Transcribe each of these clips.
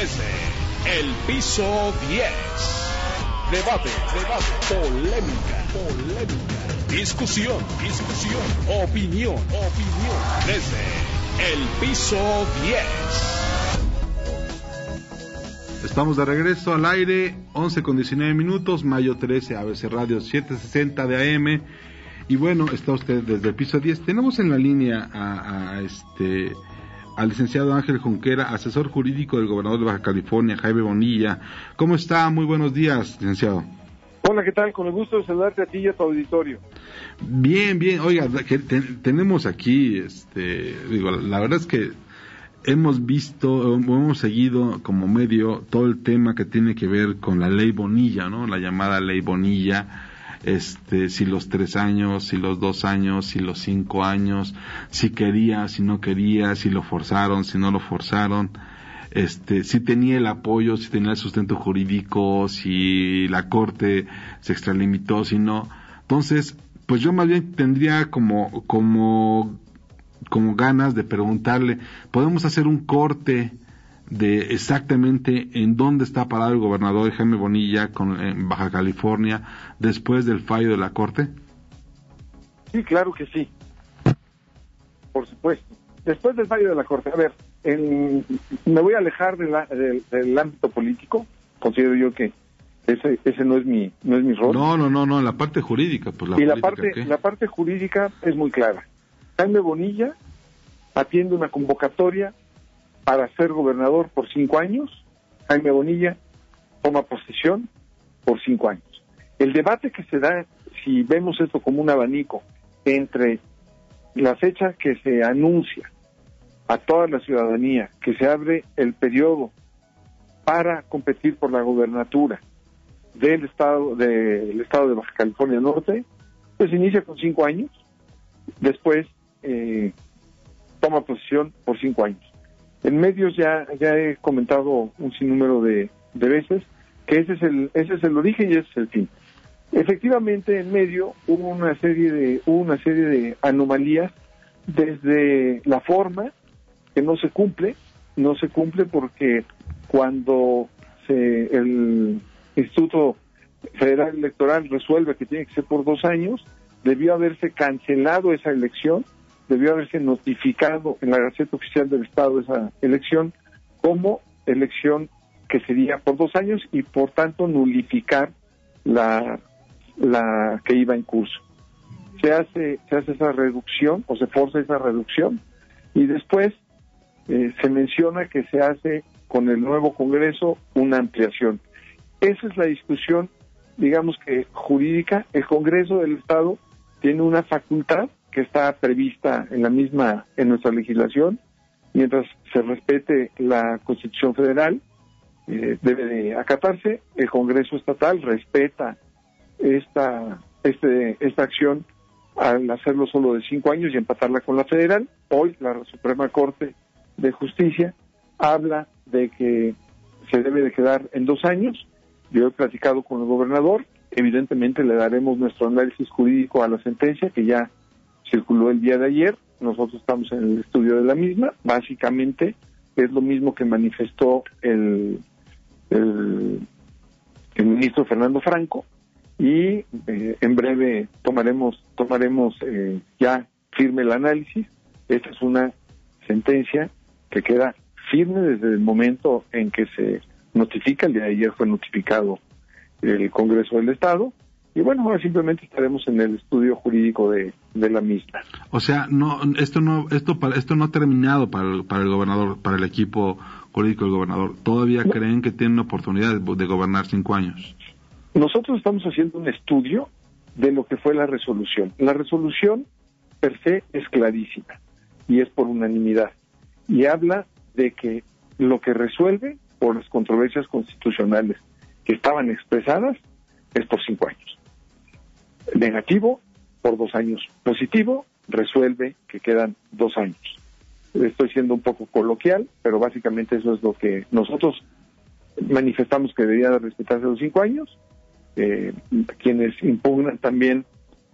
desde el piso 10. Debate, debate, polémica, polémica, discusión, discusión, opinión, opinión, desde el piso 10. Estamos de regreso al aire, 11 con 19 minutos, mayo 13, ABC Radio 760 de AM. Y bueno, está usted desde el piso 10. Tenemos en la línea a, este al licenciado Ángel Junquera, asesor jurídico del gobernador de Baja California, Jaime Bonilla. ¿Cómo está? Muy buenos días, licenciado. Hola, ¿qué tal? Con el gusto de saludarte a ti y a tu auditorio. Bien, bien. Oiga, tenemos aquí, este, digo, la verdad es que hemos visto, hemos seguido como medio todo el tema que tiene que ver con la ley Bonilla, ¿no? La llamada ley Bonilla, este, si los tres años, si los dos años, si los cinco años, si quería, si no quería, si lo forzaron, si no lo forzaron, este, si tenía el apoyo, si tenía el sustento jurídico, si la corte se extralimitó, si no. Entonces, pues yo más bien tendría como, como como ganas de preguntarle, ¿podemos hacer un corte de exactamente en dónde está parado el gobernador Jaime Bonilla con, en Baja California después del fallo de la Corte? Sí, claro que sí. Por supuesto. Después del fallo de la Corte, a ver, me voy a alejar del ámbito político, considero yo que ese, ese no es mi no es mi rol. No, no, no, no, la parte jurídica, pues la Y la parte la parte jurídica es muy clara. Jaime Bonilla atiende una convocatoria para ser gobernador por cinco años. Jaime Bonilla toma posesión por cinco años. El debate que se da, si vemos esto como un abanico, entre la fecha que se anuncia a toda la ciudadanía que se abre el periodo para competir por la gobernatura del estado de Baja California Norte, pues inicia con cinco años. Después eh, toma posición por cinco años. En medios ya, ya he comentado un sinnúmero de, veces que ese es, el, ese es el origen y ese es el fin. Efectivamente, en medio hubo una serie de, hubo una serie de anomalías desde la forma que no se cumple, no se cumple porque cuando se, el Instituto Federal Electoral resuelve que tiene que ser por dos años, debió haberse cancelado esa elección debió haberse notificado en la Gaceta Oficial del Estado esa elección como elección que sería por dos años y por tanto nulificar la, la que iba en curso. Se hace, se hace esa reducción o se forza esa reducción y después eh, se menciona que se hace con el nuevo Congreso una ampliación. Esa es la discusión, digamos que jurídica. El Congreso del Estado tiene una facultad que está prevista en la misma, en nuestra legislación, mientras se respete la Constitución Federal, eh, debe de acatarse. El Congreso Estatal respeta esta, este, esta acción al hacerlo solo de cinco años y empatarla con la federal. Hoy la Suprema Corte de Justicia habla de que se debe de quedar en dos años. Yo he platicado con el gobernador. Evidentemente le daremos nuestro análisis jurídico a la sentencia que ya circuló el día de ayer, nosotros estamos en el estudio de la misma, básicamente es lo mismo que manifestó el, el, ministro Fernando Franco. Y eh, en breve tomaremos tomaremos eh, ya firme el análisis. Esta es una sentencia que queda firme desde el momento en que se notifica, el día de ayer fue notificado el Congreso del Estado, y bueno, ahora simplemente estaremos en el estudio jurídico de, la misma. O sea, no, esto no, esto, esto no ha terminado para el, para el gobernador, para el equipo jurídico del gobernador. ¿Todavía creen que tienen oportunidad de, gobernar cinco años? Nosotros estamos haciendo un estudio de lo que fue la resolución. La resolución per se es clarísima y es por unanimidad. Y habla de que lo que resuelve por las controversias constitucionales que estaban expresadas es por cinco años negativo por dos años. Positivo resuelve que quedan dos años. Estoy siendo un poco coloquial, pero básicamente eso es lo que nosotros manifestamos que debería de respetarse los cinco años. Eh, quienes impugnan también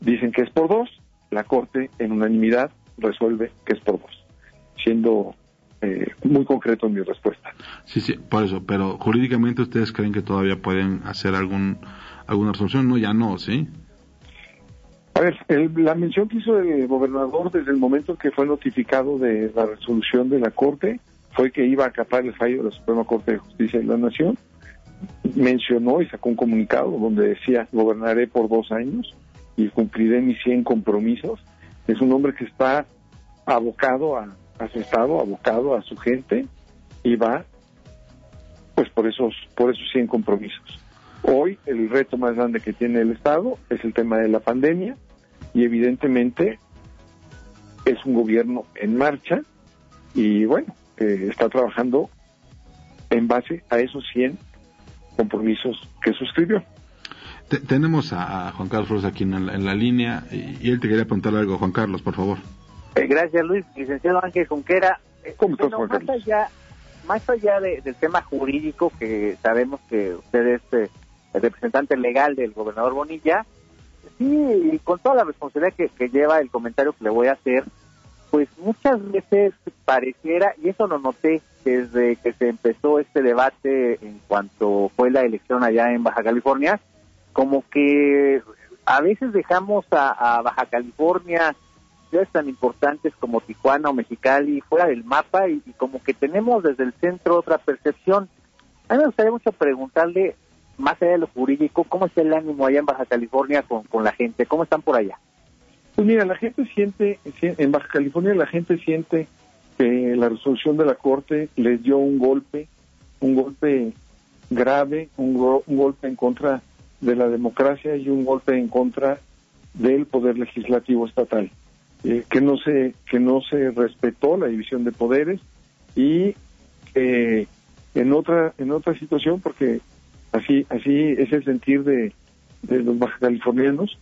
dicen que es por dos. La Corte, en unanimidad, resuelve que es por dos, siendo eh, muy concreto en mi respuesta. Sí, sí, por eso, pero jurídicamente ustedes creen que todavía pueden hacer algún alguna resolución, no, ya no, ¿sí? A ver, la mención que hizo el gobernador desde el momento que fue notificado de la resolución de la Corte fue que iba a acatar el fallo de la Suprema Corte de Justicia de la Nación. Mencionó y sacó un comunicado donde decía, gobernaré por dos años y cumpliré mis 100 compromisos. Es un hombre que está abocado a, a su Estado, abocado a su gente y va pues por esos, por esos 100 compromisos. Hoy el reto más grande que tiene el Estado es el tema de la pandemia y evidentemente es un gobierno en marcha y bueno, eh, está trabajando en base a esos 100 compromisos que suscribió. tenemos a, Juan Carlos Flores aquí en la, línea y, él te quería preguntar algo. Juan Carlos, por favor. Eh, gracias, Luis. Licenciado Ángel Junquera. Eh, ¿Cómo estás, Juan Carlos? Más allá, más allá del tema jurídico, que sabemos que usted es el representante legal del gobernador Bonilla, sí, con toda la responsabilidad que, lleva el comentario que le voy a hacer, pues muchas veces pareciera, y eso lo noté desde que se empezó este debate en cuanto fue la elección allá en Baja California, como que a veces dejamos a, Baja California ciudades tan importantes como Tijuana o Mexicali fuera del mapa y, y, como que tenemos desde el centro otra percepción. A mí me gustaría mucho preguntarle más allá de lo jurídico, ¿cómo es el ánimo allá en Baja California con, con la gente? ¿Cómo están por allá? Pues mira, la gente siente, en Baja California la gente siente que la resolución de la Corte les dio un golpe, un golpe grave, un, golpe en contra de la democracia y un golpe en contra del poder legislativo estatal, eh, que no se que no se respetó la división de poderes y en otra en otra situación porque Así, así es el sentir de, los baja californianos.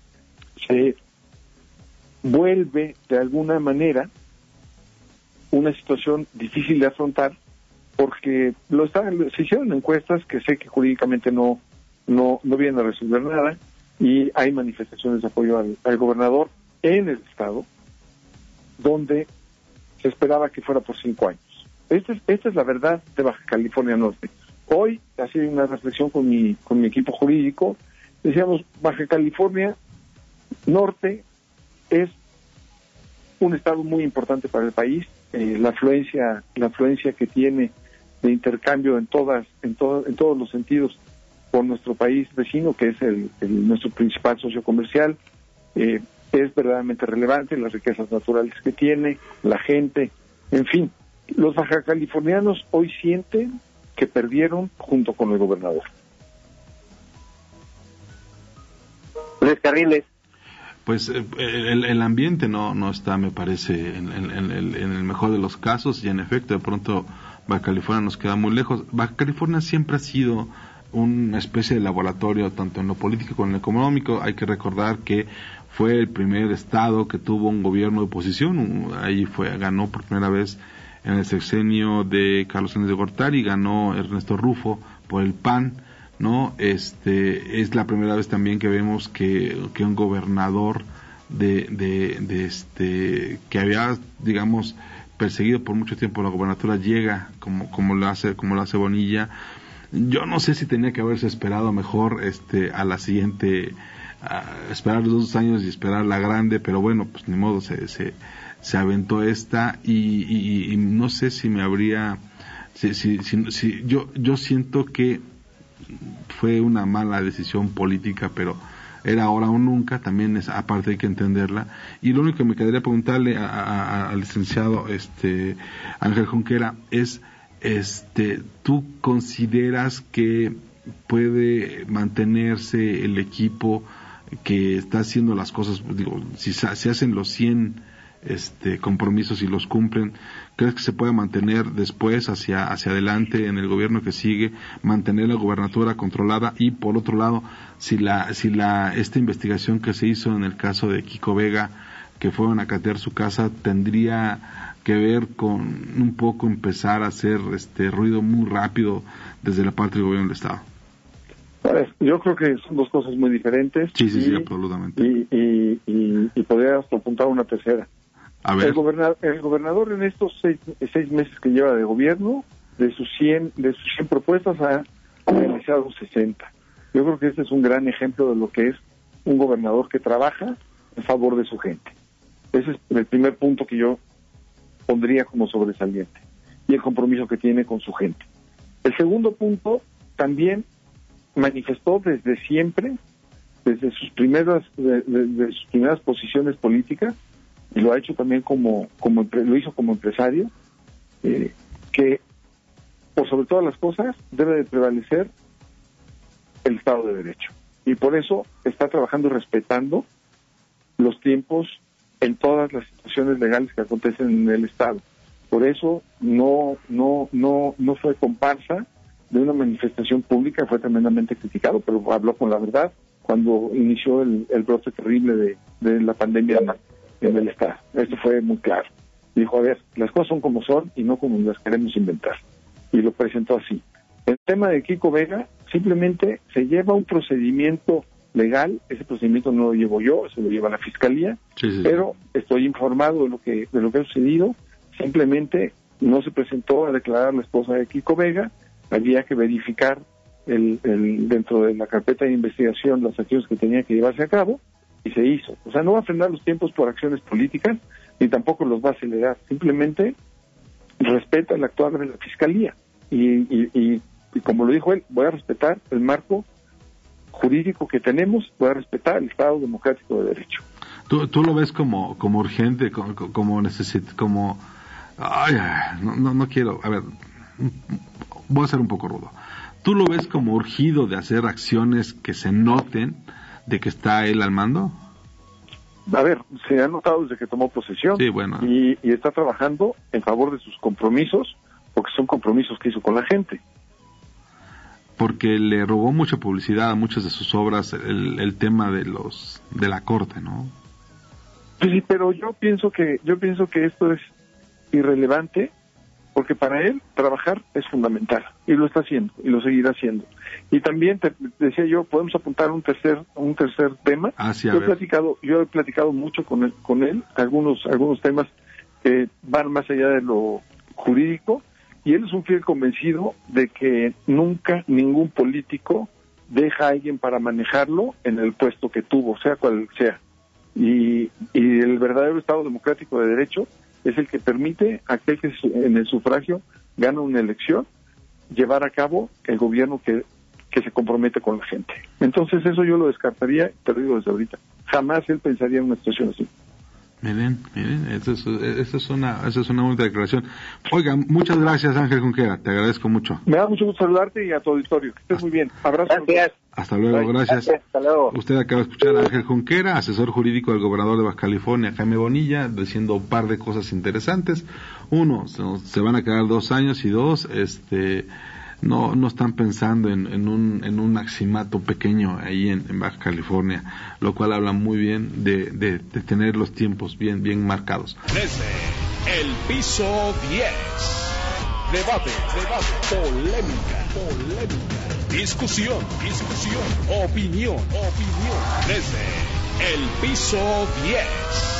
Se vuelve de alguna manera una situación difícil de afrontar porque lo se hicieron encuestas que sé que jurídicamente no, no, no vienen a resolver nada y hay manifestaciones de apoyo al, gobernador en el estado donde se esperaba que fuera por cinco años. Esta es, esta es la verdad de Baja California Norte. Hoy, así una reflexión con mi, con mi equipo jurídico, decíamos, Baja California Norte es un estado muy importante para el país, eh, la afluencia, la afluencia que tiene de intercambio en todas, en todo, en todos los sentidos por nuestro país vecino, que es el, nuestro principal socio comercial, eh, es verdaderamente relevante, las riquezas naturales que tiene, la gente, en fin, los baja californianos hoy sienten que perdieron junto con el gobernador. Luis Carriles. Pues eh, el, ambiente no, no está, me parece, en, el mejor de los casos y en efecto de pronto Baja California nos queda muy lejos. Baja California siempre ha sido una especie de laboratorio tanto en lo político como en lo económico. Hay que recordar que fue el primer estado que tuvo un gobierno de oposición. Ahí fue ganó por primera vez en el sexenio de Carlos Sánchez de Gortari, ganó Ernesto Rufo por el PAN, ¿no? Este, es la primera vez también que vemos que, que un gobernador de, de, este, que había, digamos, perseguido por mucho tiempo la gobernatura llega como, como lo hace, como lo hace Bonilla. Yo no sé si tenía que haberse esperado mejor, este, a la siguiente, esperar los dos años y esperar la grande, pero bueno, pues ni modo, se, se, se aventó esta y, no sé si me habría si, si, si, yo yo siento que fue una mala decisión política pero era ahora o nunca también es aparte hay que entenderla. Y lo único que me quedaría preguntarle al licenciado este Ángel Junquera es este tú consideras que puede mantenerse el equipo que está haciendo las cosas digo si se hacen los 100 este, compromisos y los cumplen, ¿crees que se puede mantener después hacia, hacia adelante en el gobierno que sigue, mantener la gubernatura controlada y por otro lado, si la, si la, esta investigación que se hizo en el caso de Kiko Vega, que fueron a catear su casa, tendría que ver con un poco empezar a hacer este ruido muy rápido desde la parte del gobierno del Estado? Yo creo que son dos cosas muy diferentes. Sí, sí, sí, absolutamente. Y, y, y, y podrías apuntar una tercera A ver. El, gobernador, el gobernador en estos seis, seis meses que lleva de gobierno, de sus 100, de sus 100 propuestas ha realizado 60. Yo creo que este es un gran ejemplo de lo que es un gobernador que trabaja en favor de su gente. Ese es el primer punto que yo pondría como sobresaliente y el compromiso que tiene con su gente. El segundo punto también manifestó desde siempre, desde sus primeras, de, de- de sus primeras posiciones políticas, y lo ha hecho también como, como lo hizo como empresario, eh, que por sobre todas las cosas debe de prevalecer el Estado de Derecho. Y por eso está trabajando respetando los tiempos en todas las situaciones legales que acontecen en el Estado. Por eso no, no, no, no fue comparsa de una manifestación pública, fue tremendamente criticado, pero habló con la verdad cuando inició el, el brote terrible de, de la pandemia en el Estado. Esto fue muy claro. Dijo, a ver, las cosas son como son y no como las queremos inventar. Y lo presentó así. El tema de Kiko Vega simplemente se lleva un procedimiento legal, ese procedimiento no lo llevo yo, eso lo lleva la Fiscalía, Sí, sí, sí. pero estoy informado de lo que de lo que ha sucedido. Simplemente no se presentó a declarar la esposa de Kiko Vega, había que verificar el, el- dentro de la carpeta de investigación las acciones que tenía que llevarse a cabo y se hizo. O sea, no va a frenar los tiempos por acciones políticas ni tampoco los va a acelerar. Simplemente respeta el actuar de la fiscalía y, y- y- y como lo dijo él, voy a respetar el marco jurídico que tenemos, voy a respetar el Estado democrático de derecho. ¿Tú, tú lo ves como, como urgente, como, como necesit, como... Ay, no, no, no quiero, a ver, voy a ser un poco rudo. ¿Tú lo ves como urgido de hacer acciones que se noten de que está él al mando? A ver, se ha notado desde que tomó posesión Sí, bueno. y, y está trabajando en favor de sus compromisos, porque son compromisos que hizo con la gente. Porque le robó mucha publicidad a muchas de sus obras el, el tema de los de la corte, ¿no? Sí, sí, pero yo pienso que yo pienso que esto es irrelevante porque para él trabajar es fundamental y lo está haciendo y lo seguirá haciendo. Y también te decía yo, podemos apuntar un tercer un tercer tema. Ah, sí, yo he ver. platicado yo he platicado mucho con él, con él algunos algunos temas que van más allá de lo jurídico y él es un fiel convencido de que nunca ningún político deja a alguien para manejarlo en el puesto que tuvo, sea cual sea. Y, y el verdadero Estado democrático de derecho es el que permite a aquel que en el sufragio gana una elección llevar a cabo el gobierno que, que se compromete con la gente. Entonces eso yo lo descartaría, te lo digo desde ahorita. Jamás él pensaría en una situación así. Miren, miren, eso es, eso es una, eso es una buena declaración. Oiga, muchas gracias Ángel Junquera, te agradezco mucho. Me da mucho gusto saludarte y a tu auditorio. Que estés muy bien. Abrazo. Gracias. Hasta luego, gracias. Hasta luego. Usted acaba de escuchar a Ángel Junquera, asesor jurídico del gobernador de Baja California, Jaime Bonilla, diciendo un par de cosas interesantes. Uno, se, se van a quedar dos años y dos, este, no, no están pensando en, en un, en un maximato pequeño ahí en, en Baja California, lo cual habla muy bien de, de, tener los tiempos bien, bien marcados. Desde el piso 10. Debate, debate, polémica, polémica. Discusión, discusión, opinión, opinión. Desde el piso 10